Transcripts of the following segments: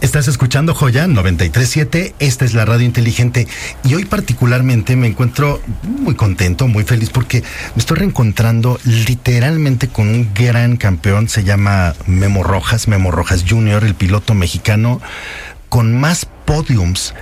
Estás escuchando Joya 937, esta es la radio inteligente y hoy particularmente me encuentro muy contento, muy feliz porque me estoy reencontrando literalmente con un gran campeón, se llama Memo Rojas, Memo Rojas Jr., el piloto mexicano con más podiums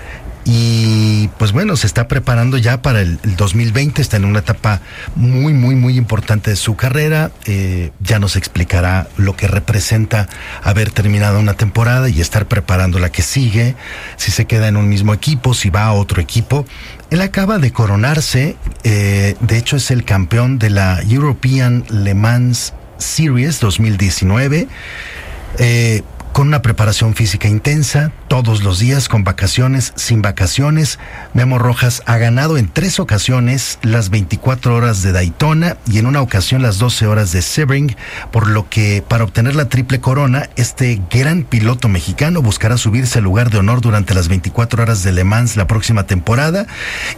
y pues bueno, se está preparando ya para el, 2020, está en una etapa muy, muy, muy importante de su carrera. Eh, ya nos explicará lo que representa haber terminado una temporada y estar preparando la que sigue, si se queda en un mismo equipo, si va a otro equipo. Él acaba de coronarse, eh, de hecho es el campeón de la European Le Mans Series 2019. Eh, con una preparación física intensa, todos los días, con vacaciones, sin vacaciones. Memo Rojas ha ganado en tres ocasiones las 24 horas de Daytona y en una ocasión las 12 horas de Sebring, por lo que para obtener la triple corona, este gran piloto mexicano buscará subirse al lugar de honor durante las 24 horas de Le Mans la próxima temporada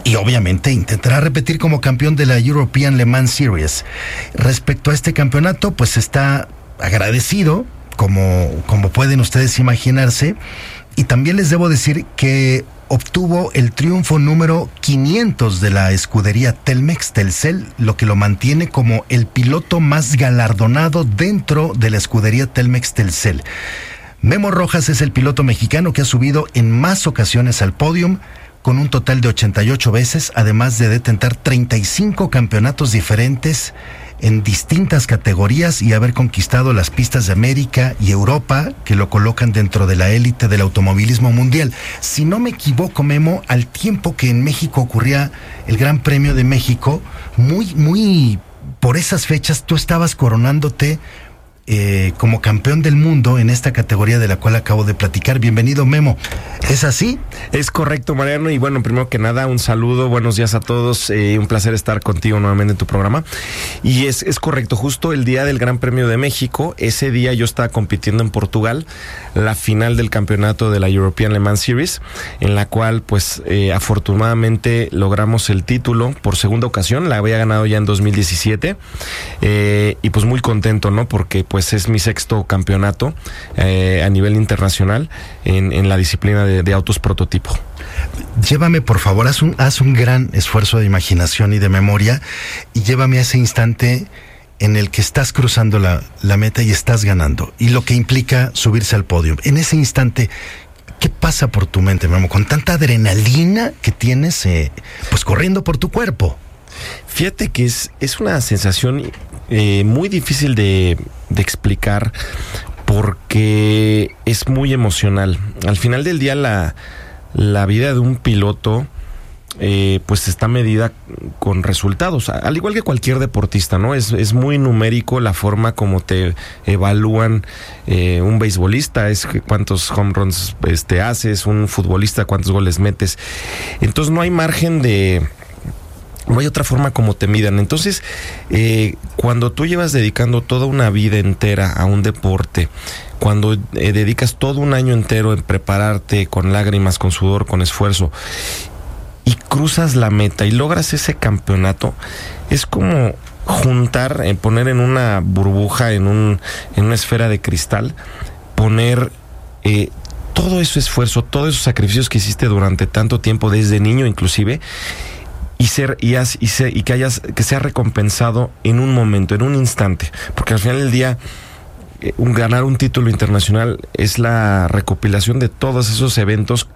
y obviamente intentará repetir como campeón de la European Le Mans Series. Respecto a este campeonato, pues está agradecido como, como pueden ustedes imaginarse. Y también les debo decir que obtuvo el triunfo número 500 de la escudería Telmex Telcel, lo que lo mantiene como el piloto más galardonado dentro de la escudería Telmex Telcel. Memo Rojas es el piloto mexicano que ha subido en más ocasiones al podium, con un total de 88 veces, además de detentar 35 campeonatos diferentes en distintas categorías y haber conquistado las pistas de América y Europa que lo colocan dentro de la élite del automovilismo mundial. Si no me equivoco, Memo, al tiempo que en México ocurría el Gran Premio de México, muy, muy por esas fechas tú estabas coronándote eh, como campeón del mundo en esta categoría de la cual acabo de platicar. Bienvenido, Memo. ¿Es así? Es correcto, Mariano. Y bueno, primero que nada, un saludo, buenos días a todos. Eh, un placer estar contigo nuevamente en tu programa. Y es, es correcto, justo el día del Gran Premio de México, ese día yo estaba compitiendo en Portugal, la final del campeonato de la European Le Mans Series, en la cual, pues, eh, afortunadamente logramos el título por segunda ocasión. La había ganado ya en 2017. y pues muy contento, ¿no? Porque pues es mi sexto campeonato eh, a nivel internacional en, la disciplina de, autos prototipo. Llévame, por favor, haz un, haz un gran esfuerzo de imaginación y de memoria y llévame a ese instante en el que estás cruzando la, meta y estás ganando, y lo que implica subirse al podio. En ese instante, ¿qué pasa por tu mente, Memo? Con tanta adrenalina que tienes, eh, pues corriendo por tu cuerpo. Fíjate que es, es una sensación eh, muy difícil de, explicar porque es muy emocional. Al final del día la, la vida de un piloto eh, pues está medida con resultados, al igual que cualquier deportista, ¿no? Es, es muy numérico la forma como te evalúan eh, un beisbolista, es cuántos home runs este, haces, un futbolista, cuántos goles metes. Entonces no hay margen de no hay otra forma como te midan. Entonces, eh, cuando tú llevas dedicando toda una vida entera a un deporte, cuando eh, dedicas todo un año entero en prepararte con lágrimas, con sudor, con esfuerzo, y cruzas la meta y logras ese campeonato, es como juntar, eh, poner en una burbuja, en, un, en una esfera de cristal, poner todo ese esfuerzo, todos esos sacrificios que hiciste durante tanto tiempo, desde niño inclusive, y ser y, y, que hayas que sea recompensado en un momento, en un instante, porque al final del día eh, un, ganar un título internacional es la recopilación de todos esos eventos,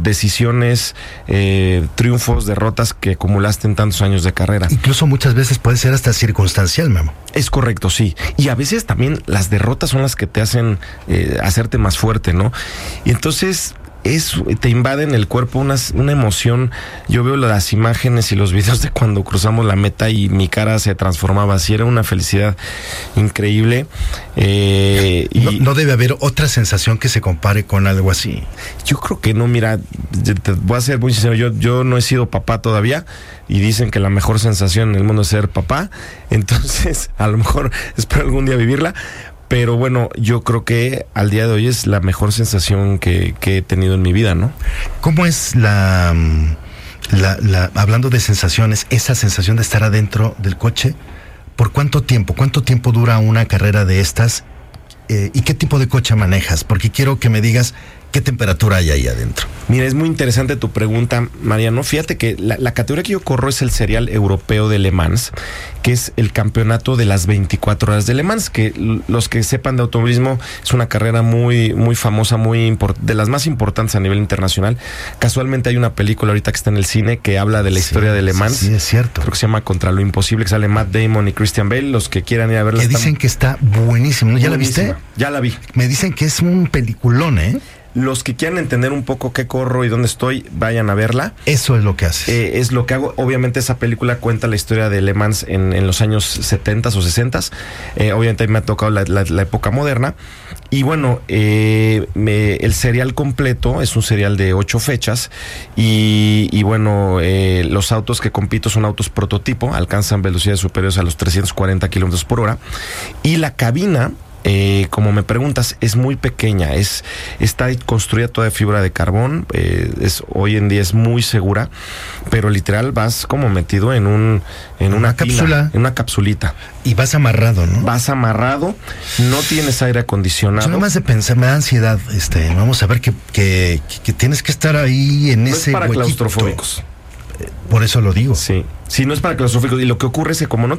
decisiones, eh, triunfos, derrotas que acumulaste en tantos años de carrera. Incluso muchas veces puede ser hasta circunstancial, Memo. Es correcto, sí. Y a veces también las derrotas son las que te hacen eh, hacerte más fuerte, ¿no? Y entonces es, te invaden el cuerpo una, una emoción. Yo veo las imágenes y los videos de cuando cruzamos la meta y mi cara se transformaba así. Era una felicidad increíble. Eh, y no, debe haber otra sensación que se compare con algo así. Yo creo que no, mira, te voy a ser muy sincero. Yo, yo no he sido papá todavía y dicen que la mejor sensación en el mundo es ser papá. Entonces, a lo mejor espero algún día vivirla pero bueno, yo creo que al día de hoy es la mejor sensación que, he tenido en mi vida, ¿no? ¿Cómo es la, la, la, hablando de sensaciones, esa sensación de estar adentro del coche? ¿Por cuánto tiempo? ¿Cuánto tiempo dura una carrera de estas? Eh, ¿Y qué tipo de coche manejas? Porque quiero que me digas ¿Qué temperatura hay ahí adentro? Mira, es muy interesante tu pregunta, Mariano. Fíjate que la, categoría que yo corro es el serial europeo de Le Mans, que es el campeonato de las 24 horas de Le Mans, que los que sepan de automovilismo es una carrera muy, muy famosa, muy de las más importantes a nivel internacional. Casualmente hay una película ahorita que está en el cine que habla de la historia de Le Mans. Sí, es cierto. Creo que se llama Contra lo Imposible, que sale Matt Damon y Christian Bale. Los que quieran ir a verla. Me dicen que está buenísimo. ¿Ya la viste? Ya la vi. Me dicen que es un peliculón, ¿eh? Los que quieran entender un poco qué corro y dónde estoy, vayan a verla. Eso es lo que hace. Eh, es lo que hago. Obviamente esa película cuenta la historia de Le Mans en, los años 70 o 60. Eh, obviamente me ha tocado la, época moderna. Y bueno, eh, el serial completo es un serial de ocho fechas. Y, bueno, los autos que compito son autos prototipo, alcanzan velocidades superiores a los 340 kilómetros por hora. Y la cabina eh, como me preguntas, es muy pequeña, es, está construida toda de fibra de carbón, eh, es, hoy en día es muy segura, pero literal vas como metido en un en una, cápsula, en una capsulita. Y vas amarrado, ¿no? Vas amarrado, no tienes aire acondicionado. Yo más de pensar, me da ansiedad, este, vamos a ver que, que, tienes que estar ahí en ese es para claustrofóbicos. Por eso lo digo. Sí. Sí, no es para claustrofóbicos. Y lo que ocurre es que como no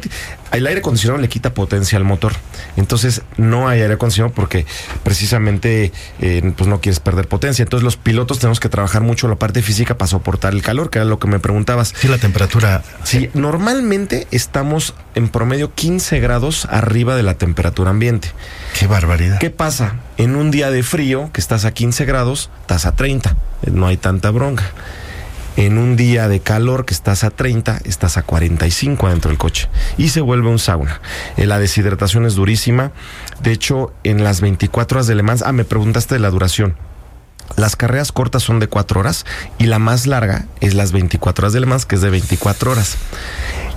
el aire acondicionado le quita potencia al motor. Entonces no hay aire acondicionado porque precisamente eh, pues no quieres perder potencia. Entonces los pilotos tenemos que trabajar mucho la parte física para soportar el calor, que era lo que me preguntabas. Sí, la temperatura. Sí, normalmente estamos en promedio 15 grados arriba de la temperatura ambiente. Qué barbaridad. ¿Qué pasa? En un día de frío, que estás a 15 grados, estás a 30. No hay tanta bronca en un día de calor que estás a 30, estás a 45 dentro del coche y se vuelve un sauna. Eh, la deshidratación es durísima. De hecho, en las 24 horas de Le Mans, ah, me preguntaste de la duración. Las carreras cortas son de 4 horas y la más larga es las 24 horas de Le Mans, que es de 24 horas.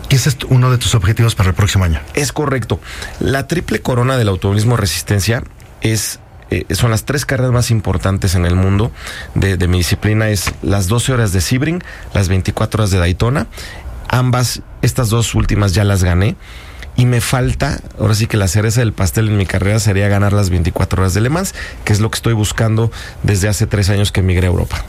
¿Qué es uno de tus objetivos para el próximo año? Es correcto. La triple corona del automovilismo resistencia es eh, son las tres carreras más importantes en el mundo de, mi disciplina. Es las 12 horas de Sebring, las 24 horas de Daytona. Ambas, estas dos últimas ya las gané y me falta, ahora sí que la cereza del pastel en mi carrera sería ganar las 24 horas de Le Mans, que es lo que estoy buscando desde hace tres años que emigré a Europa.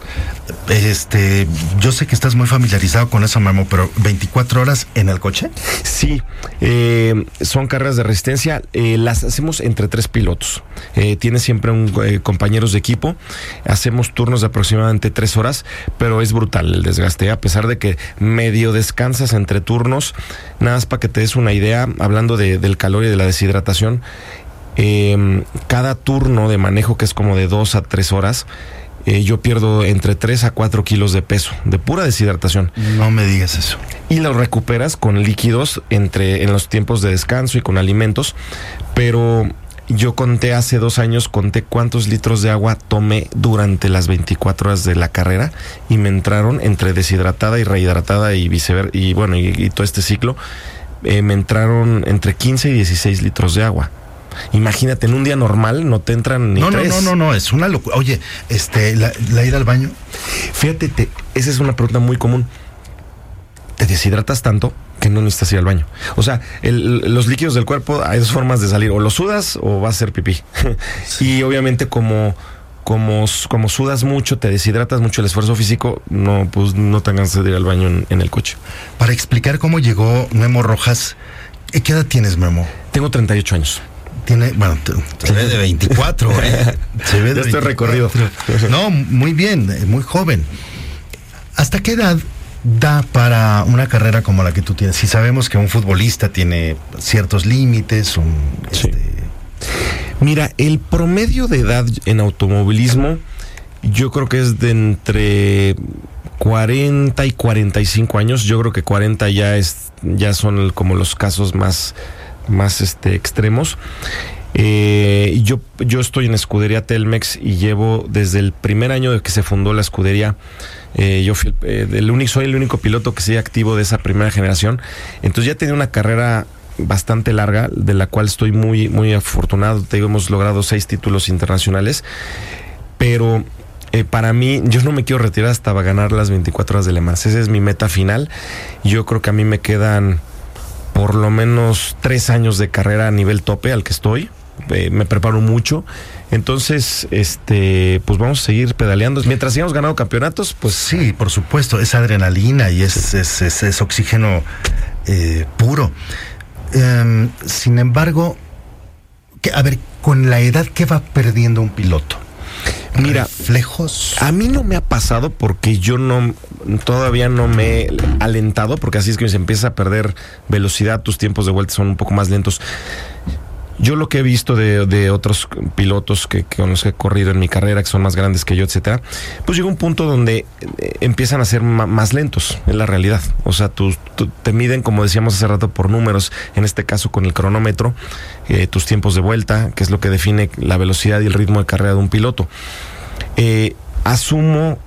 Este, yo sé que estás muy familiarizado con eso, Memo, pero 24 horas en el coche. Sí, eh, son carreras de resistencia, eh, las hacemos entre tres pilotos. Eh, tienes siempre un, compañeros de equipo, hacemos turnos de aproximadamente tres horas, pero es brutal el desgaste, a pesar de que medio descansas entre turnos, nada más para que te des una idea hablando del calor y de la deshidratación, em, cada turno de manejo, que es como de dos a tres horas, eh, yo pierdo entre 3 a 4 kilos de peso, de pura deshidratación. No me digas eso. Y lo recuperas con líquidos entre, en los tiempos de descanso y con alimentos, pero yo conté hace dos años, conté cuántos litros de agua tomé durante las 24 horas de la carrera y me entraron entre deshidratada y rehidratada y viceversa, y bueno, y todo este ciclo eh, me entraron entre 15 y 16 litros de agua. Imagínate, en un día normal no te entran ni no, tres. No, no, no, no, es una locura. Oye, este, la, ida al baño. Fíjate, esa es una pregunta muy común. Te deshidratas tanto que no necesitas ir al baño. O sea, los líquidos del cuerpo hay dos formas de salir. O los sudas o vas a hacer pipí. y obviamente como como, como sudas mucho, te deshidratas mucho el esfuerzo físico, no, pues no tengas de ir al baño en, el coche. Para explicar cómo llegó Memo Rojas, ¿qué edad tienes, Memo? Tengo 38 años. tiene, bueno, se ve de 24, ¿eh? Se ve de estoy recorrido. No, muy bien, muy joven. ¿Hasta qué edad da para una carrera como la que tú tienes? Si sabemos que un futbolista tiene ciertos límites, un... Este, Mira, el promedio de edad en automovilismo yo creo que es de entre 40 y 45 años. Yo creo que 40 ya es ya son como los casos más más este extremos. Eh, yo, yo estoy en escudería Telmex y llevo desde el primer año de que se fundó la escudería. Eh, yo fui eh, el único, soy el único piloto que sigue activo de esa primera generación. Entonces ya tenía una carrera bastante larga, de la cual estoy muy, muy afortunado. Te hemos logrado seis títulos internacionales. Pero eh, para mí, yo no me quiero retirar hasta ganar las 24 horas de Le Mans. Esa es mi meta final. Yo creo que a mí me quedan por lo menos tres años de carrera a nivel tope al que estoy. Eh, me preparo mucho. Entonces, este, pues vamos a seguir pedaleando. Mientras sigamos ganando campeonatos, pues. Sí, por supuesto, es adrenalina y es, es, oxígeno eh, puro. Em, sin embargo, a ver, con la edad, ¿qué va perdiendo un piloto? Mira, reflejos. A mí no me ha pasado porque yo no todavía no me he alentado porque así es que se empieza a perder velocidad, tus tiempos de vuelta son un poco más lentos. Yo lo que he visto de, otros pilotos que, con los que he corrido en mi carrera, que son más grandes que yo, etcétera, pues llega un punto donde eh, empiezan a ser más lentos, es la realidad. O sea, tú, te miden, como decíamos hace rato, por números, en este caso con el cronómetro, eh, tus tiempos de vuelta, que es lo que define la velocidad y el ritmo de carrera de un piloto. Eh, asumo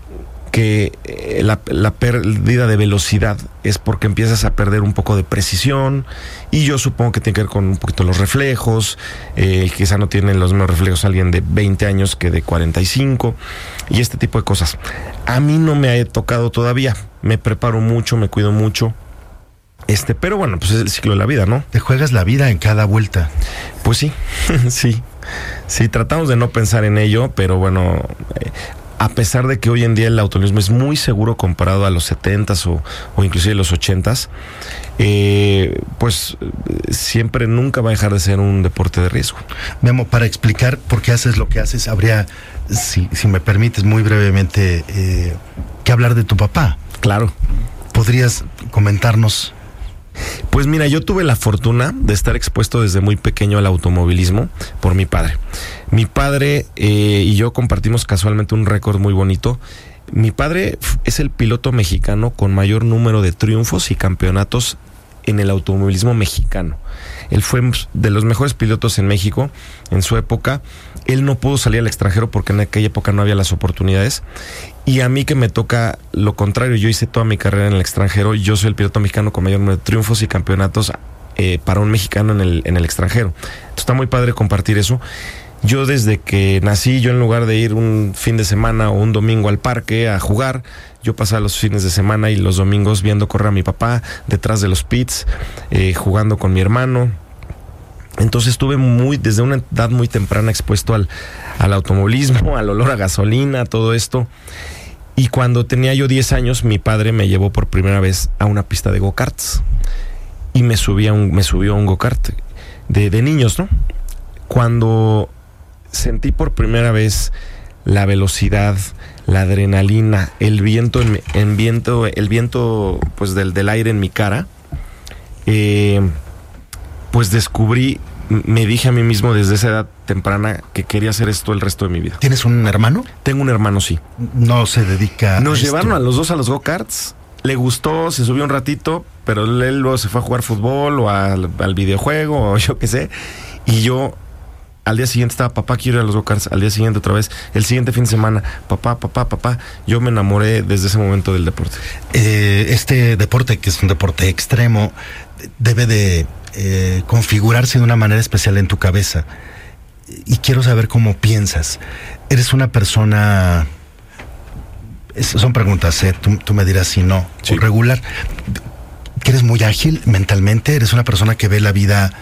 que la, pérdida de velocidad es porque empiezas a perder un poco de precisión y yo supongo que tiene que ver con un poquito los reflejos, eh, quizá no tienen los mismos reflejos alguien de 20 años que de 45 y este tipo de cosas. A mí no me ha tocado todavía, me preparo mucho, me cuido mucho. Este, pero bueno, pues es el ciclo de la vida, ¿no? Te juegas la vida en cada vuelta. Pues sí, sí. Sí, tratamos de no pensar en ello, pero bueno, eh, a pesar de que hoy en día el automovilismo es muy seguro comparado a los 70s o, o inclusive los 80s, eh, pues siempre nunca va a dejar de ser un deporte de riesgo. Memo, para explicar por qué haces lo que haces, habría, si, si me permites muy brevemente, eh, que hablar de tu papá. Claro. ¿Podrías comentarnos pues mira, yo tuve la fortuna de estar expuesto desde muy pequeño al automovilismo por mi padre. Mi padre eh, y yo compartimos casualmente un récord muy bonito. Mi padre es el piloto mexicano con mayor número de triunfos y campeonatos en el automovilismo mexicano. Él fue de los mejores pilotos en México en su época. Él no pudo salir al extranjero porque en aquella época no había las oportunidades. Y a mí que me toca lo contrario, yo hice toda mi carrera en el extranjero. Yo soy el piloto mexicano con mayor número de triunfos y campeonatos eh, para un mexicano en el, en el extranjero. Entonces está muy padre compartir eso. Yo desde que nací, yo en lugar de ir un fin de semana o un domingo al parque a jugar, yo pasaba los fines de semana y los domingos viendo correr a mi papá detrás de los pits, eh, jugando con mi hermano. Entonces estuve muy, desde una edad muy temprana expuesto al, al automovilismo, al olor a gasolina, todo esto. Y cuando tenía yo 10 años, mi padre me llevó por primera vez a una pista de go-karts. Y me, un, subió a un go-kart de, de niños, ¿no? Cuando sentí por primera vez la velocidad, la adrenalina, el viento, en, viento, el viento pues del, del aire en mi cara, eh, pues descubrí, me dije a mí mismo desde esa edad temprana que quería hacer esto el resto de mi vida. ¿Tienes un hermano? Tengo un hermano, sí. No se dedica. Nos llevaron a los dos a los go-karts. Le gustó, se subió un ratito, pero él luego se fue a jugar fútbol o al, al videojuego o yo qué sé. Y yo al día siguiente estaba, papá, quiero ir a los go Al día siguiente otra vez. El siguiente fin de semana, papá, papá, papá. Yo me enamoré desde ese momento del deporte. Eh, este deporte, que es un deporte extremo, debe de eh, configurarse de una manera especial en tu cabeza. Y quiero saber cómo piensas. Eres una persona... son preguntas, ¿eh? tú, me dirás si no. Regular. Que eres muy ágil mentalmente. Eres una persona que ve la vida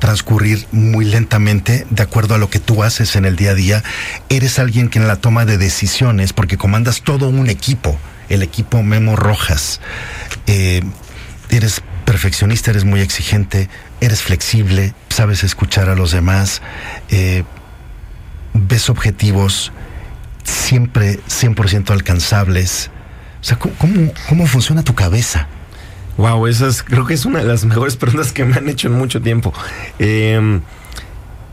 transcurrir muy lentamente de acuerdo a lo que tú haces en el día a día. Eres alguien que en la toma de decisiones, porque comandas todo un equipo, el equipo Memo Rojas, eh, eres perfeccionista, eres muy exigente, eres flexible, sabes escuchar a los demás, eh, ves objetivos siempre 100% alcanzables. O sea, ¿cómo, ¿cómo, funciona tu cabeza? Wow, esa es, creo que es una de las mejores preguntas que me han hecho en mucho tiempo. Em,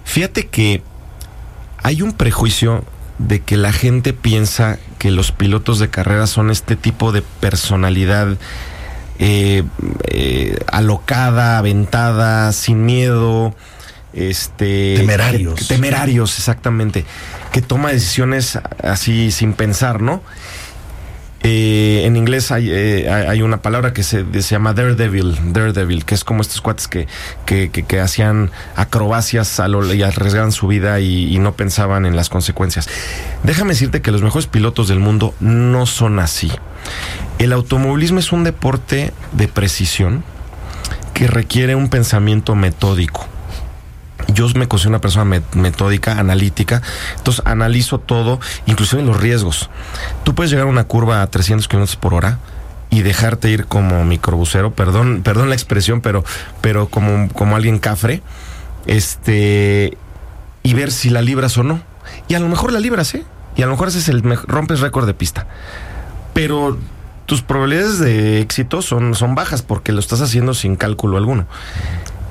fíjate que hay un prejuicio de que la gente piensa que los pilotos de carrera son este tipo de personalidad eh, eh, alocada, aventada, sin miedo, este temerarios. temerarios, exactamente, que toma decisiones así sin pensar, ¿no? Eh, en inglés hay, eh, hay, una palabra que se, llama daredevil, daredevil, que es como estos cuates que, que, hacían acrobacias y arriesgaban su vida y, no pensaban en las consecuencias. Déjame decirte que los mejores pilotos del mundo no son así. El automovilismo es un deporte de precisión que requiere un pensamiento metódico yo me considero una persona metódica, analítica, entonces analizo todo, inclusive los riesgos. Tú puedes llegar a una curva a 300 kilómetros por hora y dejarte ir como microbusero, perdón, perdón la expresión, pero, pero como, como alguien cafre, este, y ver si la libras o no. Y a lo mejor la libras, ¿eh? Y a lo mejor haces el rompes récord de pista. Pero tus probabilidades de éxito son, son bajas porque lo estás haciendo sin cálculo alguno.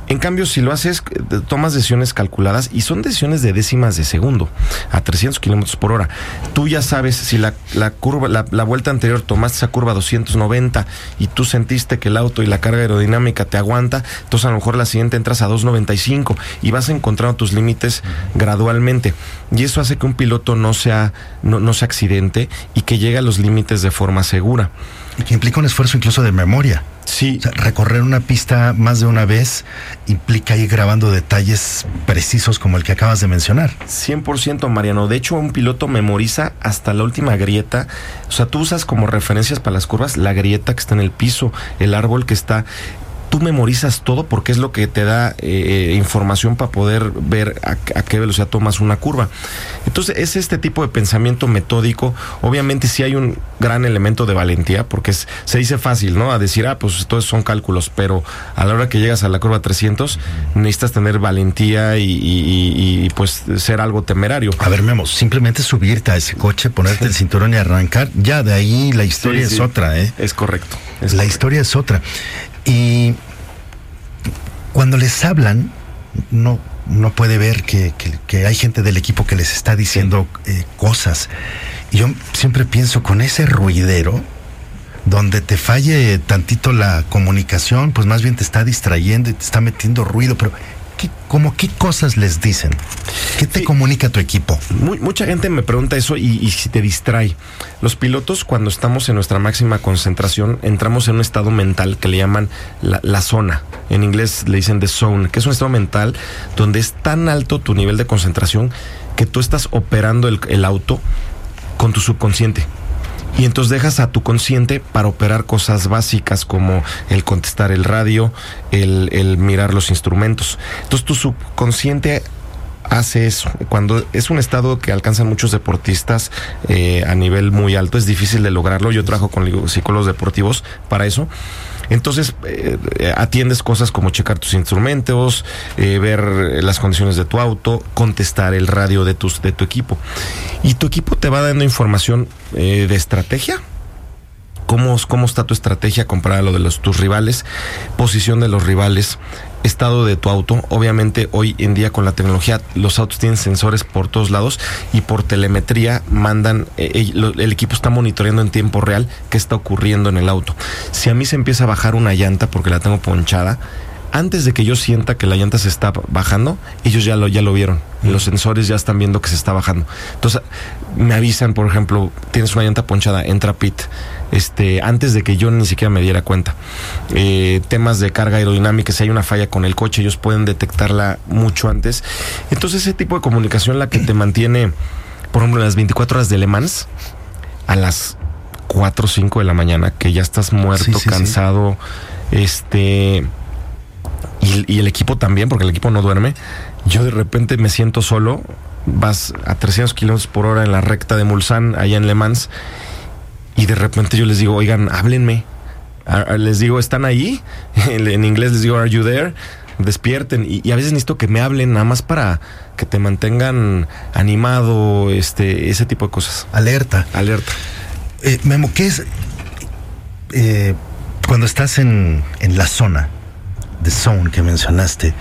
En cambio, si lo haces, eh, tomas decisiones calculadas y son decisiones de décimas de segundo a 300 kilómetros por hora. Tú ya sabes si la, curva, la, vuelta anterior tomaste esa curva 290 y tú sentiste que el auto y la carga aerodinámica te aguanta, entonces a lo mejor la siguiente entras a 295 y vas encontrando tus límites gradualmente. Y eso hace que un piloto no sea, no, no se accidente y que llegue a los límites de forma segura. Y que implica un esfuerzo incluso de memoria. Sí. recorrer una pista más de una vez implica ir grabando detalles precisos como el que acabas de mencionar. 100% Mariano. De hecho, un piloto memoriza hasta la última grieta. O sea, tú usas como referencias para las curvas la grieta que está en el piso, el árbol que está tú memorizas todo porque es lo que te da eh, información para poder ver a, qué velocidad tomas una curva. Entonces es este tipo de pensamiento metódico. Obviamente sí hay un gran elemento de valentía porque se dice fácil, ¿no? A decir, ah, pues todos son cálculos, pero a la hora que llegas a la curva 300 necesitas tener valentía y, pues ser algo temerario. A ver, Memo, simplemente subirte a ese coche, ponerte el cinturón y arrancar, ya de ahí la historia es otra, ¿eh? Es correcto. la historia es otra. Y cuando les hablan, no, no puede ver que, hay gente del equipo que les está diciendo eh, cosas. Y yo siempre pienso con ese ruidero, donde te falle tantito la comunicación, pues más bien te está distrayendo y te está metiendo ruido, pero ¿qué, como qué cosas les dicen? ¿Qué te comunica tu equipo? mucha gente me pregunta eso y, si te distrae. Los pilotos, cuando estamos en nuestra máxima concentración, entramos en un estado mental que le llaman la, zona. En inglés le dicen the zone, que es un estado mental donde es tan alto tu nivel de concentración que tú estás operando el auto con tu subconsciente y entonces dejas a tu consciente para operar cosas básicas como el contestar el radio, el, mirar los instrumentos. Entonces tu subconsciente hace eso. Cuando es un estado que alcanzan muchos deportistas eh, a nivel muy alto, es difícil de lograrlo. Yo trabajo con psicólogos deportivos para eso. Entonces eh, atiendes cosas como checar tus instrumentos, eh, ver las condiciones de tu auto, contestar el radio de, tus, de tu equipo. Y tu equipo te va dando información eh, de estrategia. ¿Cómo, ¿Cómo está tu estrategia comparada a lo de los, tus rivales? Posición de los rivales, estado de tu auto. Obviamente hoy en día con la tecnología los autos tienen sensores por todos lados y por telemetría mandan, eh, eh, el equipo está monitoreando en tiempo real qué está ocurriendo en el auto. Si a mí se empieza a bajar una llanta porque la tengo ponchada, antes de que yo sienta que la llanta se está bajando, ellos ya lo, ya lo vieron. Los sensores ya están viendo que se está bajando. Entonces, me avisan, por ejemplo, tienes una llanta ponchada, entra pit. Este, antes de que yo ni siquiera me diera cuenta. Eh, temas de carga aerodinámica, si hay una falla con el coche, ellos pueden detectarla mucho antes. Entonces, ese tipo de comunicación la que te mantiene, por ejemplo, en las 24 horas de Le Mans, a las 4 o 5 de la mañana, que ya estás muerto, cansado, este y, el equipo también, porque el equipo no duerme. Yo de repente me siento solo, vas a 300 kilómetros por hora en la recta de Mulsanne, allá en Le Mans, y de repente yo les digo, oigan, háblenme. Les digo, ¿están ahí? En inglés les digo, ¿are you there? despierten. Y, a veces necesito que me hablen nada más para que te mantengan animado, este, ese tipo de cosas. Alerta. Alerta. Eh, Memo, ¿qué es eh, cuando estás en, en la zona de zone que mencionaste?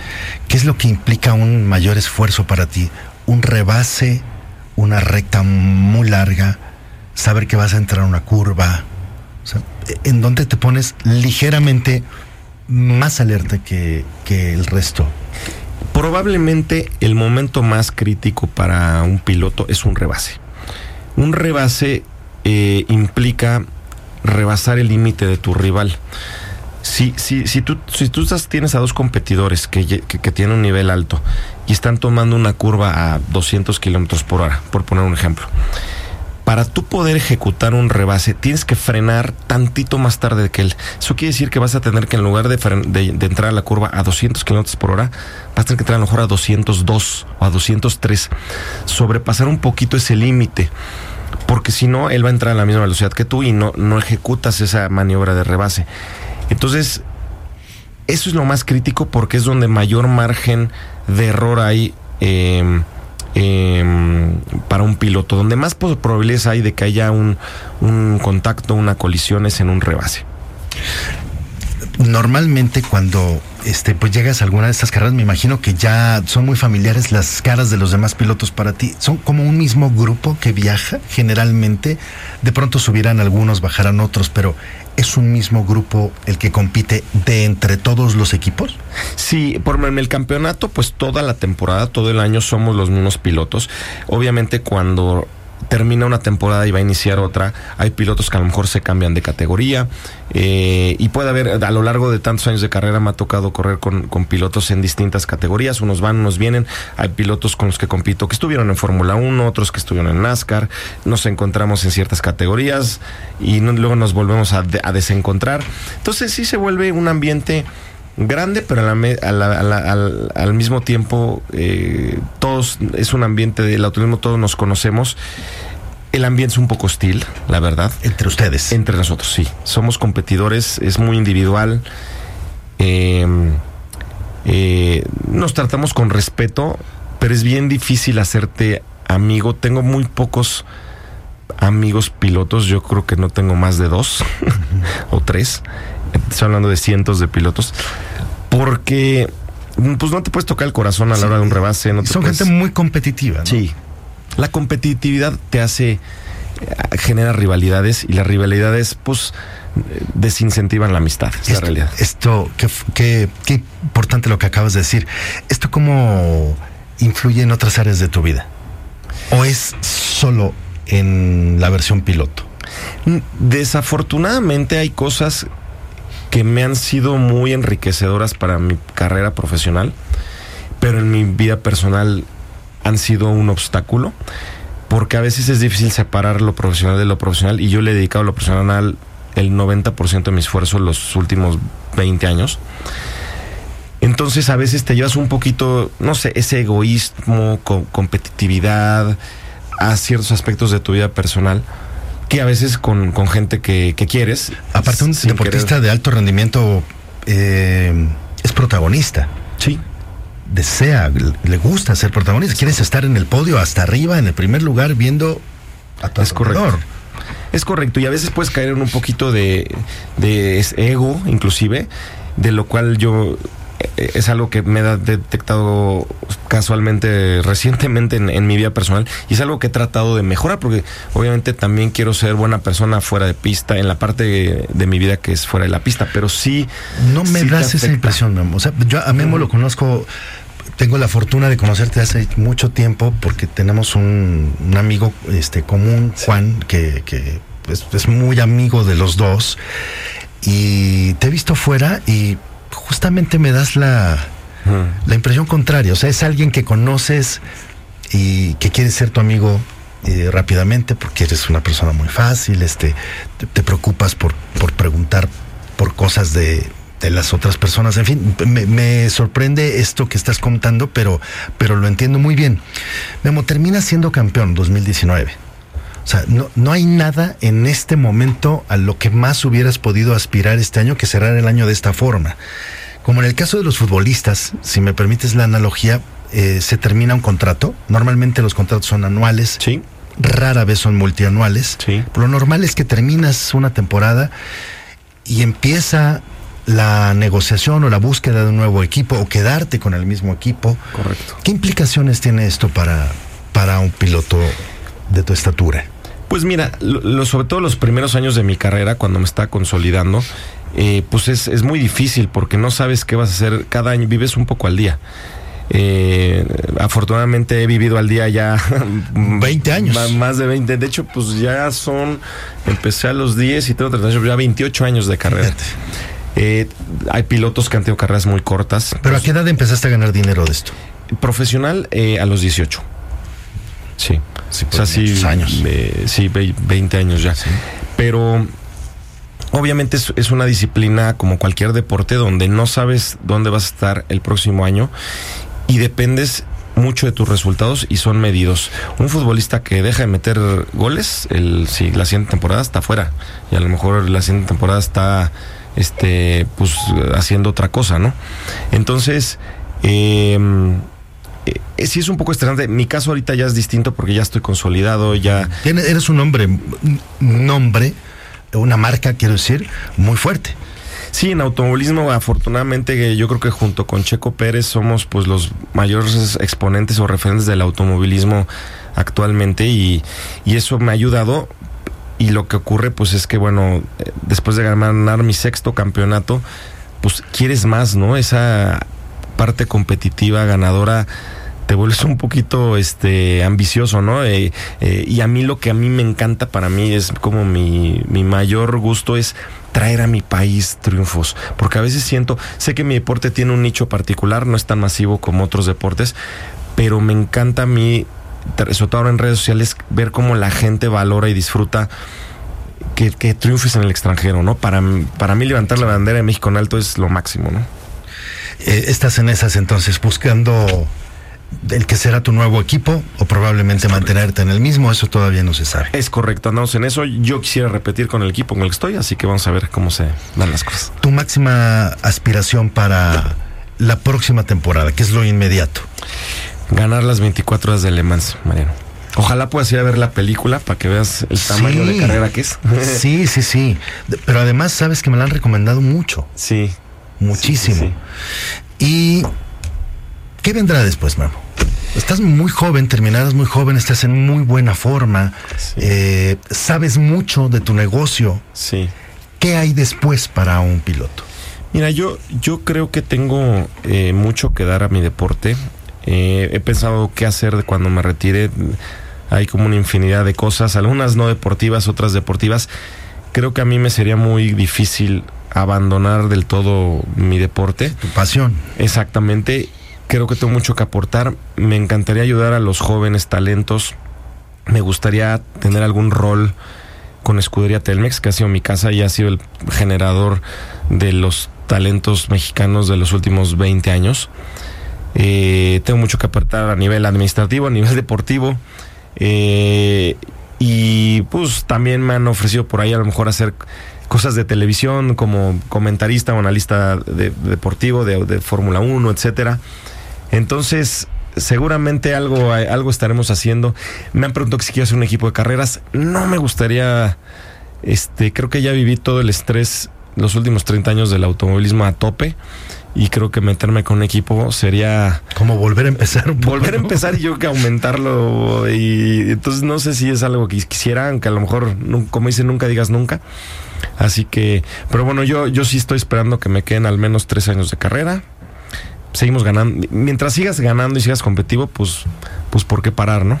¿Qué es lo que implica un mayor esfuerzo para ti? ¿Un rebase, una recta muy larga? ¿Saber que vas a entrar a una curva? en donde te pones ligeramente más alerta que, que el resto. Probablemente el momento más crítico para un piloto es un rebase. Un rebase eh, implica rebasar el límite de tu rival. Si, si, si tú, si tú tienes a dos competidores que, que, tienen un nivel alto y están tomando una curva a 200 kilómetros por hora, por poner un ejemplo, para tú poder ejecutar un rebase, tienes que frenar tantito más tarde que él. Eso quiere decir que vas a tener que, en lugar de, de, entrar a la curva a 200 kilómetros por hora, vas a tener que entrar a lo mejor a 202 o a 203. Sobrepasar un poquito ese límite. Porque si no, él va a entrar a la misma velocidad que tú y no, no ejecutas esa maniobra de rebase. Entonces, eso es lo más crítico porque es donde mayor margen de error hay. Eh, para un piloto, donde más probabilidades hay de que haya un contacto, una colisión es en un rebase. Normalmente cuando este, pues llegas a alguna de estas carreras, me imagino que ya son muy familiares las caras de los demás pilotos para ti. Son como un mismo grupo que viaja generalmente. De pronto subirán algunos, bajarán otros, pero ¿es un mismo grupo el que compite de entre todos los equipos? Sí, por en el campeonato, pues toda la temporada, todo el año somos los mismos pilotos. Obviamente cuando termina una temporada y va a iniciar otra, hay pilotos que a lo mejor se cambian de categoría eh, y puede haber, a lo largo de tantos años de carrera me ha tocado correr con, pilotos en distintas categorías, unos van, unos vienen, hay pilotos con los que compito que estuvieron en Fórmula 1, otros que estuvieron en NASCAR, nos encontramos en ciertas categorías y luego nos volvemos a, a desencontrar. Entonces sí se vuelve un ambiente grande, pero al, mismo tiempo eh, todos es un ambiente del automovilismo, todos nos conocemos. El ambiente es un poco hostil, la verdad. Entre ustedes. Entre nosotros, sí. Somos competidores, es muy individual. Em, eh, nos tratamos con respeto, pero es bien difícil hacerte amigo. Tengo muy pocos amigos pilotos, yo creo que no tengo más de dos o tres estoy hablando de cientos de pilotos, porque pues no te puedes tocar el corazón a la hora de un rebase. No son gente muy competitiva. Sí. La competitividad te hace, eh, genera rivalidades y las rivalidades, pues, desincentivan la amistad. Es la realidad. Esto, qué, qué, importante lo que acabas de decir. ¿Esto cómo influye en otras áreas de tu vida? ¿O es solo en la versión piloto? Desafortunadamente hay cosas que me han sido muy enriquecedoras para mi carrera profesional, pero en mi vida personal han sido un obstáculo, porque a veces es difícil separar lo profesional de lo profesional y yo le he dedicado a lo profesional el 90% de mi esfuerzo los últimos 20 años. Entonces a veces te llevas un poquito, no sé, ese egoísmo, competitividad a ciertos aspectos de tu vida personal que a veces con, gente que, quieres. Aparte, un deportista de alto rendimiento eh, es protagonista. Sí. Desea, le gusta ser protagonista. Quieres estar en el podio hasta arriba, en el primer lugar, viendo a tu Es correcto. Es correcto. Y a veces puedes caer en un poquito de, de ego, inclusive, de lo cual yo es algo que me he detectado casualmente recientemente en, mi vida personal y es algo que he tratado de mejorar porque obviamente también quiero ser buena persona fuera de pista en la parte de, mi vida que es fuera de la pista pero sí no me das esa impresión Memo. O sea yo a Memo lo conozco tengo la fortuna de conocerte hace mucho tiempo porque tenemos un, amigo este común Juan que, que es muy amigo de los dos y te he visto fuera y justamente me das la, la impresión contraria. O sea, es alguien que conoces y que quiere ser tu amigo eh, rápidamente porque eres una persona muy fácil, este, te, preocupas por, por preguntar por cosas de, de las otras personas. En fin, me, me, sorprende esto que estás contando, pero, pero lo entiendo muy bien. Memo, termina siendo campeón 2019. O sea, no, no hay nada en este momento a lo que más hubieras podido aspirar este año que cerrar el año de esta forma Como en el caso de los futbolistas, si me permites la analogía, eh, se termina un contrato. Normalmente los contratos son anuales. Sí. Rara vez son multianuales. Sí. Lo normal es que terminas una temporada y empieza la negociación o la búsqueda de un nuevo equipo o quedarte con el mismo equipo. Correcto. ¿Qué implicaciones tiene esto para, para un piloto de tu estatura? Pues mira, lo, sobre todo los primeros años de mi carrera, cuando me estaba consolidando, eh, pues es, es, muy difícil porque no sabes qué vas a hacer cada año, vives un poco al día. Eh, afortunadamente he vivido al día ya 20 años. Más de 20. De hecho, pues ya son, empecé a los 10 y tengo 38, ya 28 años de carrera. Eh, hay pilotos que han tenido carreras muy cortas. ¿Pero pues, a qué edad empezaste a ganar dinero de esto? Profesional eh, a los 18. Sí. Sí o sea, sí, años. Eh, sí, 20 años ya. Sí. Pero obviamente es, es, una disciplina como cualquier deporte donde no sabes dónde vas a estar el próximo año y dependes mucho de tus resultados y son medidos. Un futbolista que deja de meter goles, el, si la siguiente temporada está fuera y a lo mejor la siguiente temporada está este pues haciendo otra cosa, ¿no? Entonces, eh, eh, sí es un poco estresante. Mi caso ahorita ya es distinto porque ya estoy consolidado, ya. Eres un hombre, nombre, una marca, quiero decir, muy fuerte. Sí, en automovilismo, afortunadamente, yo creo que junto con Checo Pérez somos pues los mayores exponentes o referentes del automovilismo actualmente y, y eso me ha ayudado y lo que ocurre pues es que bueno, eh, después de ganar mi sexto campeonato, pues quieres más, ¿no? Esa parte competitiva, ganadora, te vuelves un poquito este ambicioso, ¿no? Eh, eh, y a mí lo que a mí me encanta para mí es como mi, mi mayor gusto es traer a mi país triunfos, porque a veces siento, sé que mi deporte tiene un nicho particular, no es tan masivo como otros deportes, pero me encanta a mí sobre todo ahora en redes sociales, ver cómo la gente valora y disfruta que, que, triunfes en el extranjero, ¿no? Para, para mí levantar la bandera de México en alto es lo máximo, ¿no? Eh, estás en esas entonces buscando el que será tu nuevo equipo o probablemente mantenerte en el mismo, eso todavía no se sabe. Es correcto, andamos en eso. Yo quisiera repetir con el equipo con el que estoy, así que vamos a ver cómo se dan las cosas. Tu máxima aspiración para la próxima temporada, que es lo inmediato ganar las 24 horas de Le Mans, Mariano. Ojalá puedas ir a ver la película para que veas el tamaño de carrera que es. sí, sí, sí. Pero además sabes que me la han recomendado mucho. Sí. Muchísimo. Sí, ¿Y qué vendrá después, Memo? Estás muy joven, terminarás muy joven, estás en muy buena forma, eh, sabes mucho de tu negocio. Sí. ¿Qué hay después para un piloto? Mira, yo, yo creo que tengo eh, mucho que dar a mi deporte. Eh, he pensado qué hacer cuando me retire. Hay como una infinidad de cosas, algunas no deportivas, otras deportivas. Creo que a mí me sería muy difícil abandonar del todo mi deporte. Tu pasión. Exactamente. Creo que tengo mucho que aportar. Me encantaría ayudar a los jóvenes talentos. Me gustaría tener algún rol con Escudería Telmex, que ha sido mi casa y ha sido el generador de los talentos mexicanos de los últimos 20 años. Eh, tengo mucho que aportar a nivel administrativo, a nivel deportivo. Eh, y pues también me han ofrecido por ahí a lo mejor hacer cosas de televisión como comentarista o analista de, deportivo de, Fórmula 1, etcétera. Entonces, seguramente algo, algo estaremos haciendo. Me han preguntado que si quiero hacer un equipo de carreras. No me gustaría, este, creo que ya viví todo el estrés los últimos 30 años del automovilismo a tope y creo que meterme con un equipo sería como volver a empezar volver a empezar y yo que aumentarlo y entonces no sé si es algo que quisiera aunque a lo mejor como dicen nunca digas nunca. Así que pero bueno yo yo sí estoy esperando que me queden al menos tres años de carrera. Seguimos ganando mientras sigas ganando y sigas competitivo pues pues por qué parar no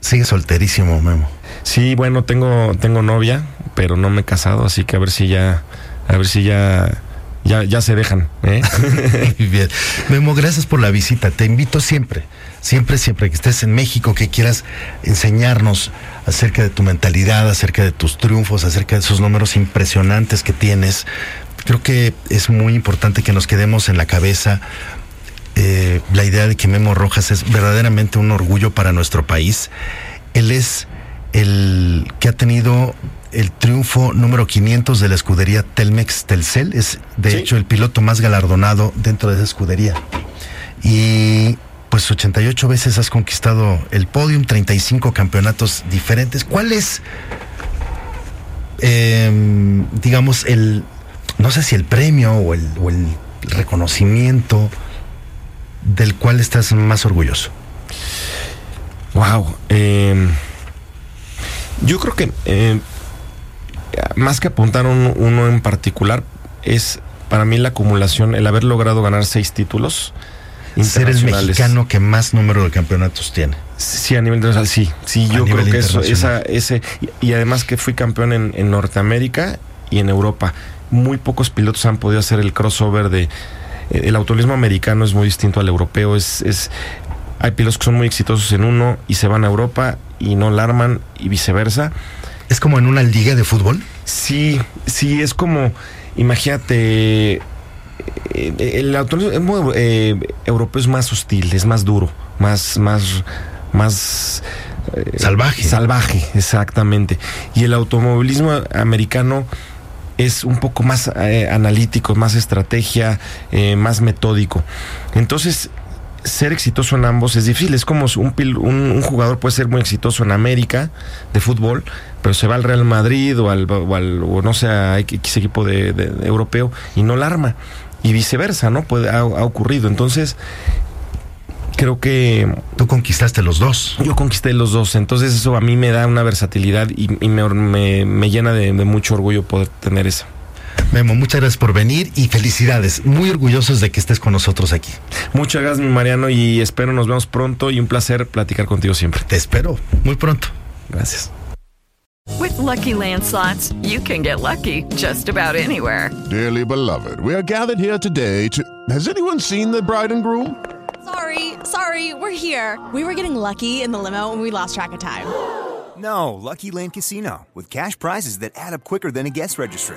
sigue solterísimo Memo. Sí bueno tengo tengo novia pero no me he casado así que a ver si ya a ver si ya ya, ya se dejan. ¿eh? Bien. Memo, gracias por la visita. Te invito siempre, siempre, siempre que estés en México, que quieras enseñarnos acerca de tu mentalidad, acerca de tus triunfos, acerca de esos números impresionantes que tienes. Creo que es muy importante que nos quedemos en la cabeza eh, la idea de que Memo Rojas es verdaderamente un orgullo para nuestro país. Él es el que ha tenido el triunfo número 500 de la escudería Telmex Telcel. Es, de Sí. hecho, el piloto más galardonado dentro de esa escudería. Y pues 88 veces has conquistado el podium, 35 campeonatos diferentes. ¿Cuál es, em, digamos, el, no sé si el premio o el, o el reconocimiento del cual estás más orgulloso? Wow. eh, yo creo que eh, más que apuntar un- uno en particular, es para mí la acumulación, el haber logrado ganar seis títulos. Ser el mexicano que más número de campeonatos tiene. Sí, a nivel internacional, sí. Sí, A yo creo que eso, esa, ese. Y, además que fui campeón en, en Norteamérica y en Europa. Muy pocos pilotos han podido hacer el crossover de. eh, El automovilismo americano es muy distinto al europeo. Es, es, hay pilotos que son muy exitosos en uno y se van a Europa y no la arman y viceversa. Es como en una liga de fútbol. Sí, sí, es como, imagínate, eh, el automovilismo eh, europeo es más hostil, es más duro, más, más, más eh, Salvaje. Salvaje, exactamente. Y el automovilismo americano es un poco más eh, analítico, más estrategia, eh, más metódico. Entonces, ser exitoso en ambos es difícil. Es como un, un, un jugador puede ser muy exitoso en América de fútbol, pero se va al Real Madrid o al, o, al- o no sé, a X equipo de, de- de europeo y no la arma. Y viceversa, ¿no? Puede, ha, ha ocurrido. Entonces, creo que Tú conquistaste los dos. yo conquisté los dos, entonces eso a mí me da una versatilidad y, y me, me- me llena de, de mucho orgullo poder tener eso. Memo, muchas gracias por venir y felicidades. Muy orgullosos de que estés con nosotros aquí. Muchas gracias, mi Mariano, y espero nos vemos pronto y un placer platicar contigo siempre. Te espero muy pronto. Gracias. With Lucky Land slots, you can get lucky just about anywhere. Dearly beloved, we are gathered here today to. Has anyone seen the bride and groom? Sorry, sorry, we're here. We were getting lucky in the limo and we lost track of time. No, Lucky Land Casino, with cash prizes that add up quicker than a guest registry.